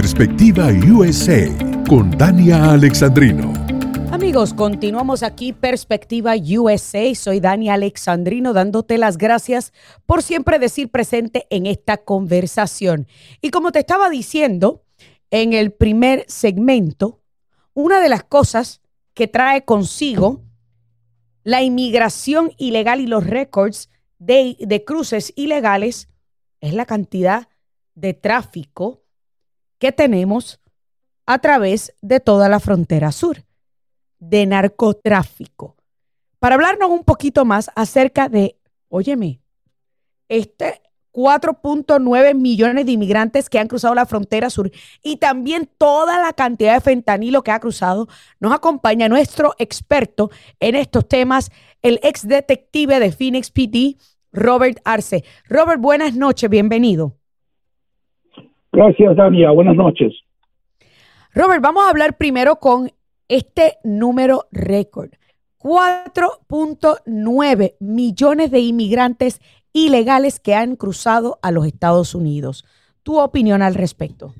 Perspectiva USA con Dania Alexandrino. Amigos, continuamos aquí Perspectiva USA. Soy Dania Alexandrino dándote las gracias por siempre decir presente en esta conversación. Y como te estaba diciendo en el primer segmento, una de las cosas que trae consigo la inmigración ilegal y los récords de, de cruces ilegales es la cantidad de tráfico que tenemos a través de toda la frontera sur, de narcotráfico. Para hablarnos un poquito más acerca de, óyeme, este 4.9 millones de inmigrantes que han cruzado la frontera sur y también toda la cantidad de fentanilo que ha cruzado, nos acompaña nuestro experto en estos temas, el ex detective de Phoenix PD, Robert Arce. Robert, buenas noches, bienvenido. Gracias, Dania. Buenas noches. Robert, vamos a hablar primero con este número récord. 4.9 millones de inmigrantes ilegales que han cruzado a los Estados Unidos. ¿Tu opinión al respecto?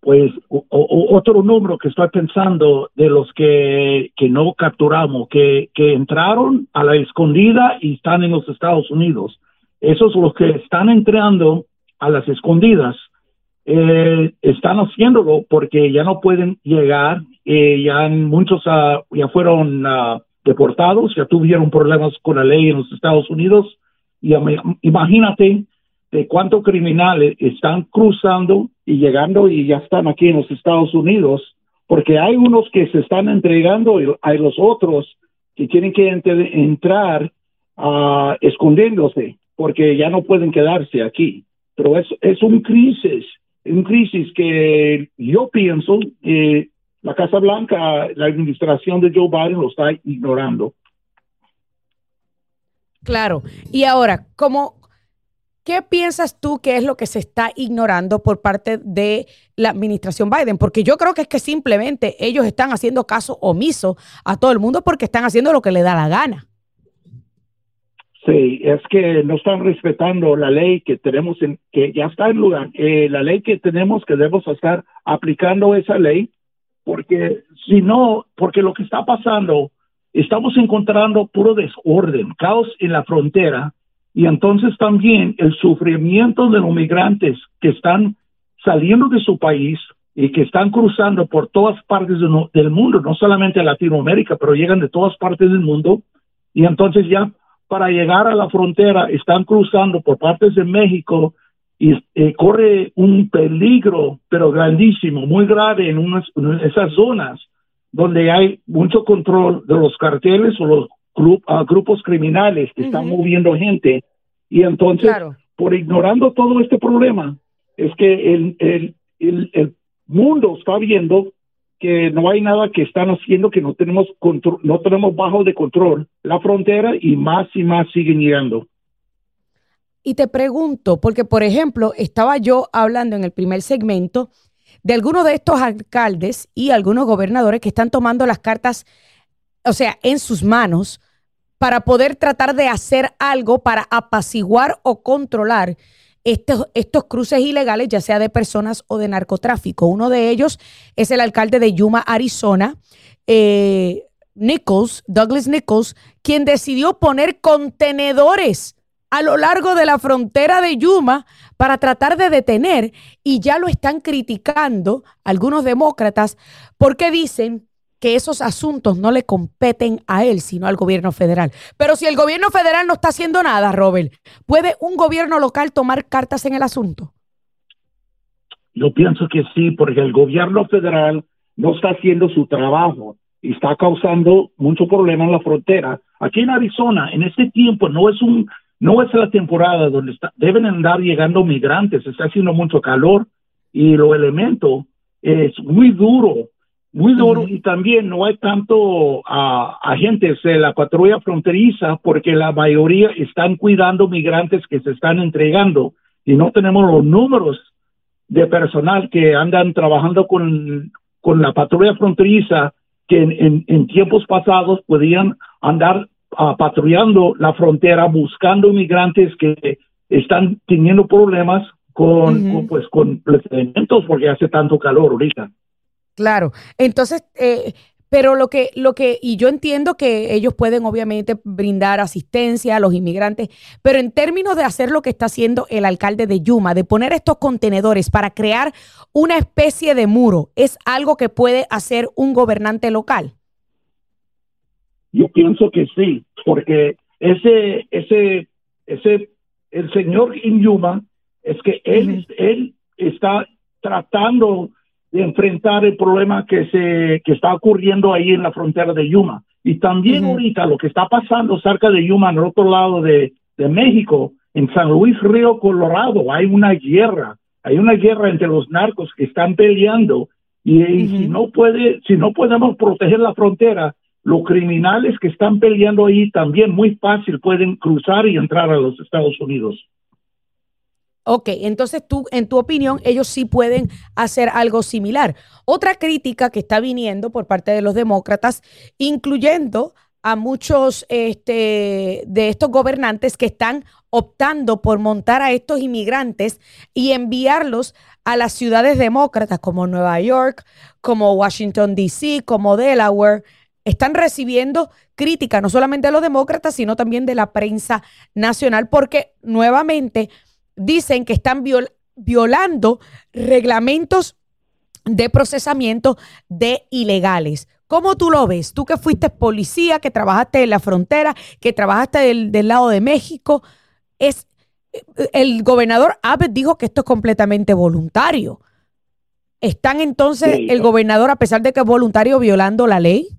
Pues otro número que estoy pensando de los que, que no capturamos, que, que entraron a la escondida y están en los Estados Unidos. Esos los que están entrando a las escondidas, eh, están haciéndolo porque ya no pueden llegar, eh, ya muchos uh, ya fueron uh, deportados, ya tuvieron problemas con la ley en los Estados Unidos. Imagínate de cuántos criminales están cruzando y llegando y ya están aquí en los Estados Unidos, porque hay unos que se están entregando y hay los otros que tienen que entrar uh, escondiéndose porque ya no pueden quedarse aquí pero es, un crisis, un crisis que yo pienso que la Casa Blanca, la administración de Joe Biden lo está ignorando. Claro. Y ahora, ¿cómo, ¿qué piensas tú que es lo que se está ignorando por parte de la administración Biden? Porque yo creo que es que simplemente ellos están haciendo caso omiso a todo el mundo porque están haciendo lo que le da la gana. Sí, es que no están respetando la ley que tenemos, en, que ya está en lugar, eh, la ley que tenemos que debemos estar aplicando esa ley, porque si no, porque lo que está pasando, estamos encontrando puro desorden, caos en la frontera, y entonces también el sufrimiento de los migrantes que están saliendo de su país y que están cruzando por todas partes del mundo, no solamente Latinoamérica, pero llegan de todas partes del mundo, y entonces ya para llegar a la frontera están cruzando por partes de México y eh, corre un peligro, pero grandísimo, muy grave en, unas, esas zonas donde hay mucho control de los carteles o los ah, grupos criminales que están moviendo gente. Y entonces, por ignorando todo este problema, es que el, el, el mundo está viendo que no hay nada que están haciendo que no tenemos control, no tenemos bajo de control la frontera y más y más siguen llegando. Y te pregunto, porque por ejemplo, estaba yo hablando en el primer segmento de algunos de estos alcaldes y algunos gobernadores que están tomando las cartas, o sea, en sus manos para poder tratar de hacer algo para apaciguar o controlar estos, estos cruces ilegales, ya sea de personas o de narcotráfico. Uno de ellos es el alcalde de Yuma, Arizona, eh, Nichols, Douglas Nichols, quien decidió poner contenedores a lo largo de la frontera de Yuma para tratar de detener y ya lo están criticando algunos demócratas porque dicen que esos asuntos no le competen a él, sino al gobierno federal. Pero si el gobierno federal no está haciendo nada, Robert, ¿puede un gobierno local tomar cartas en el asunto? Yo pienso que sí, porque el gobierno federal no está haciendo su trabajo y está causando mucho problema en la frontera. Aquí en Arizona, en este tiempo, no es un no es la temporada donde deben andar llegando migrantes, está haciendo mucho calor y los elementos es muy duro muy duro y también no hay tanto agentes de la patrulla fronteriza porque la mayoría están cuidando migrantes que se están entregando y no tenemos los números de personal que andan trabajando con, con la patrulla fronteriza que en, en, tiempos pasados podían andar uh, patrullando la frontera buscando migrantes que están teniendo problemas con, pues con procedimientos porque hace tanto calor ahorita. Claro, entonces, eh, pero lo que, lo que, y yo entiendo que ellos pueden obviamente brindar asistencia a los inmigrantes, pero en términos de hacer lo que está haciendo el alcalde de Yuma, de poner estos contenedores para crear una especie de muro, ¿es algo que puede hacer un gobernante local? Yo pienso que sí, porque ese, ese, ese, el señor Yuma es que él, él está tratando de enfrentar el problema que se que está ocurriendo ahí en la frontera de Yuma. Y también ahorita lo que está pasando cerca de Yuma, en el otro lado de, de México, en San Luis Río Colorado, hay una guerra, hay una guerra entre los narcos que están peleando y, si no puede, si no podemos proteger la frontera, los criminales que están peleando ahí también muy fácil pueden cruzar y entrar a los Estados Unidos. Ok, entonces tú, en tu opinión, ellos sí pueden hacer algo similar. Otra crítica que está viniendo por parte de los demócratas, incluyendo a muchos este, de estos gobernantes que están optando por montar a estos inmigrantes y enviarlos a las ciudades demócratas como Nueva York, como Washington, D.C., como Delaware, están recibiendo crítica no solamente de los demócratas, sino también de la prensa nacional, porque nuevamente dicen que están violando reglamentos de procesamiento de ilegales. ¿Cómo tú lo ves? Tú que fuiste policía, que trabajaste en la frontera, que trabajaste del, lado de México, es el gobernador Abbott dijo que esto es completamente voluntario. ¿Están entonces el gobernador, a pesar de que es voluntario, violando la ley?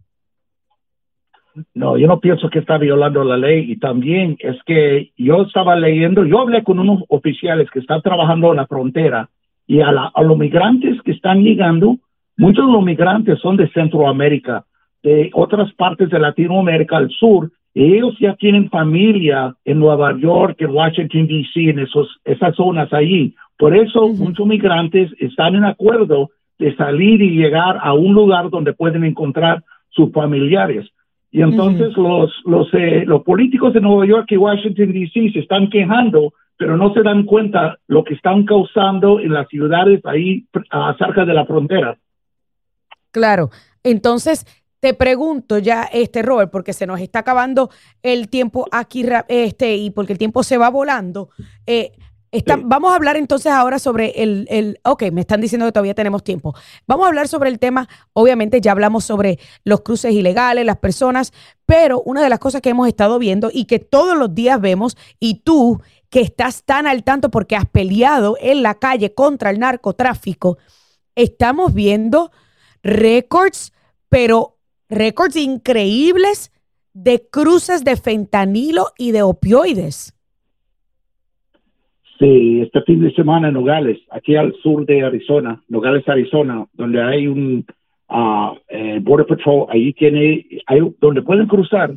No, yo no pienso que está violando la ley y también es que yo estaba leyendo, yo hablé con unos oficiales que están trabajando en la frontera y a, los migrantes que están llegando, muchos de los migrantes son de Centroamérica, de otras partes de Latinoamérica al sur, y ellos ya tienen familia en Nueva York, en Washington, D.C., en esos, esas zonas allí. Por eso muchos migrantes están en acuerdo de salir y llegar a un lugar donde pueden encontrar sus familiares. Y entonces los, los, eh, los políticos de Nueva York y Washington, D.C. se están quejando, pero no se dan cuenta lo que están causando en las ciudades ahí cerca de la frontera. Claro. Entonces, te pregunto ya, este Robert, porque se nos está acabando el tiempo aquí, este, y porque el tiempo se va volando. Eh, Vamos a hablar entonces ahora sobre el, el, ok, me están diciendo que todavía tenemos tiempo. Vamos a hablar sobre el tema, obviamente ya hablamos sobre los cruces ilegales, las personas, pero una de las cosas que hemos estado viendo y que todos los días vemos, y tú que estás tan al tanto porque has peleado en la calle contra el narcotráfico, estamos viendo récords, pero récords increíbles de cruces de fentanilo y de opioides. Sí, este fin de semana en Nogales, aquí al sur de Arizona, Nogales, Arizona, donde hay un uh, Border Patrol, ahí tiene, hay, donde pueden cruzar,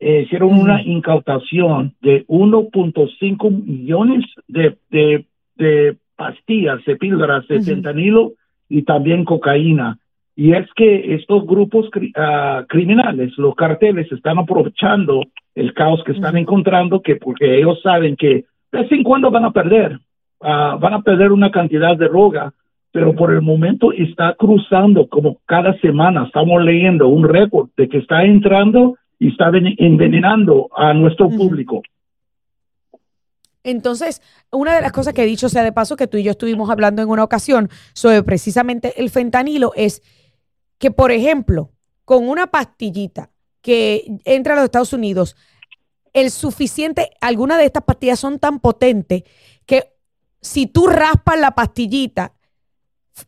eh, hicieron una incautación de 1.5 millones de, de, de, pastillas, de píldoras de fentanilo y también cocaína. Y es que estos grupos uh, criminales, los carteles, están aprovechando el caos que están encontrando, que porque ellos saben que de vez en cuando van a perder, ah, van a perder una cantidad de droga, pero por el momento está cruzando como cada semana, estamos leyendo un récord de que está entrando y está envenenando a nuestro público. Entonces, una de las cosas que he dicho, sea de paso, que tú y yo estuvimos hablando en una ocasión sobre precisamente el fentanilo, es que, por ejemplo, con una pastillita que entra a los Estados Unidos, el suficiente, algunas de estas pastillas son tan potentes que si tú raspas la pastillita,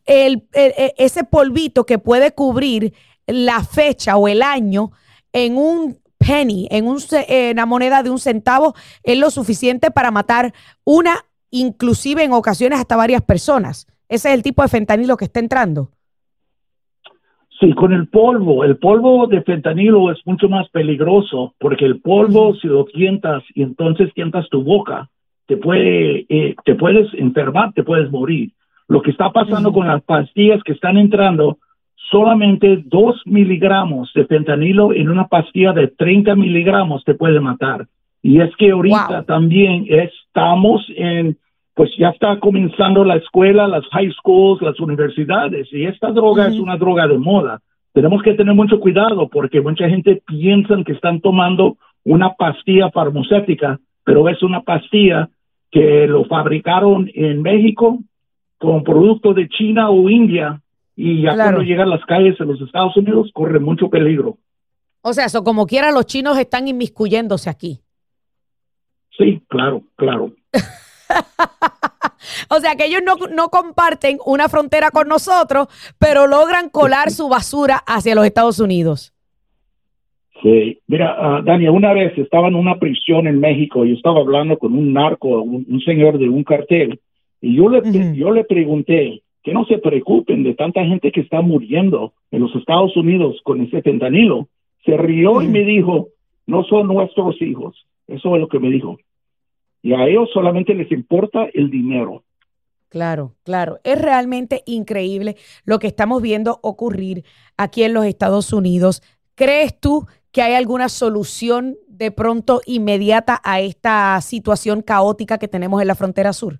el, e, ese polvito que puede cubrir la fecha o el año en un penny, en, un, en una moneda de un centavo, es lo suficiente para matar una, inclusive en ocasiones hasta varias personas. Ese es el tipo de fentanilo que está entrando. Sí, con el polvo. El polvo de fentanilo es mucho más peligroso porque el polvo, si lo tientas y entonces tientas tu boca, te puede, eh, te puedes enfermar, te puedes morir. Lo que está pasando con las pastillas que están entrando, solamente dos miligramos de fentanilo en una pastilla de 30 miligramos te puede matar. Y es que ahorita también estamos en, pues ya está comenzando la escuela, las high schools, las universidades, y esta droga es una droga de moda. Tenemos que tener mucho cuidado porque mucha gente piensa que están tomando una pastilla farmacéutica, pero es una pastilla que lo fabricaron en México con productos de China o India y ya cuando llegan a las calles de los Estados Unidos corre mucho peligro. O sea, eso como quiera los chinos están inmiscuyéndose aquí. Sí, claro, claro. o sea, que ellos no, comparten una frontera con nosotros, pero logran colar su basura hacia los Estados Unidos. Sí, mira, uh, Dania, una vez estaba en una prisión en México y estaba hablando con un narco, un, señor de un cartel, y yo le, yo le pregunté que no se preocupen de tanta gente que está muriendo en los Estados Unidos con ese fentanilo. Se rió y me dijo, no son nuestros hijos. Eso es lo que me dijo y a ellos solamente les importa el dinero. Claro, claro. Es realmente increíble lo que estamos viendo ocurrir aquí en los Estados Unidos. ¿Crees tú que hay alguna solución de pronto inmediata a esta situación caótica que tenemos en la frontera sur?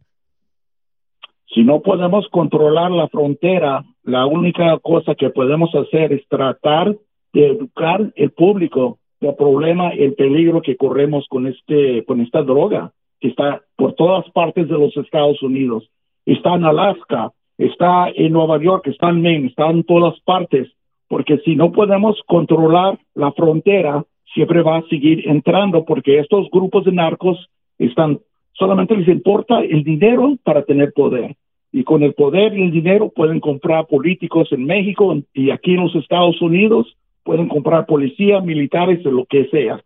Si no podemos controlar la frontera, la única cosa que podemos hacer es tratar de educar el público del problema, el peligro que corremos con este, con esta droga que está por todas partes de los Estados Unidos. Está en Alaska, está en Nueva York, está en Maine, está en todas partes, porque si no podemos controlar la frontera, siempre va a seguir entrando, porque estos grupos de narcos están, solamente les importa el dinero para tener poder. Y con el poder y el dinero pueden comprar políticos en México y aquí en los Estados Unidos, pueden comprar policías, militares, lo que sea.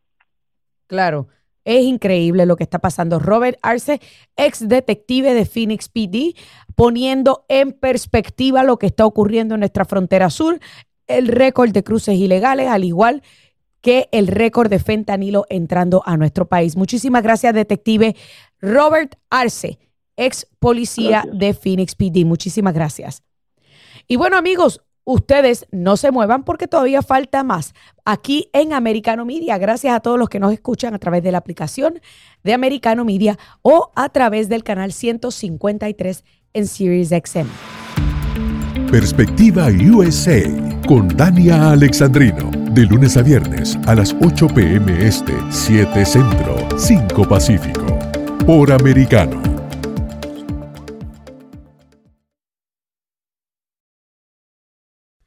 Claro. Es increíble lo que está pasando. Robert Arce, ex detective de Phoenix PD, poniendo en perspectiva lo que está ocurriendo en nuestra frontera sur, el récord de cruces ilegales, al igual que el récord de fentanilo entrando a nuestro país. Muchísimas gracias, detective Robert Arce, ex policía de Phoenix PD. Muchísimas gracias. Y bueno, amigos, ustedes no se muevan porque todavía falta más aquí en Americano Media. Gracias a todos los que nos escuchan a través de la aplicación de Americano Media o a través del canal 153 en Series XM. Perspectiva USA con Dania Alexandrino. De lunes a viernes a las 8 p.m. Este, 7 Centro, 5 Pacífico. Por Americano.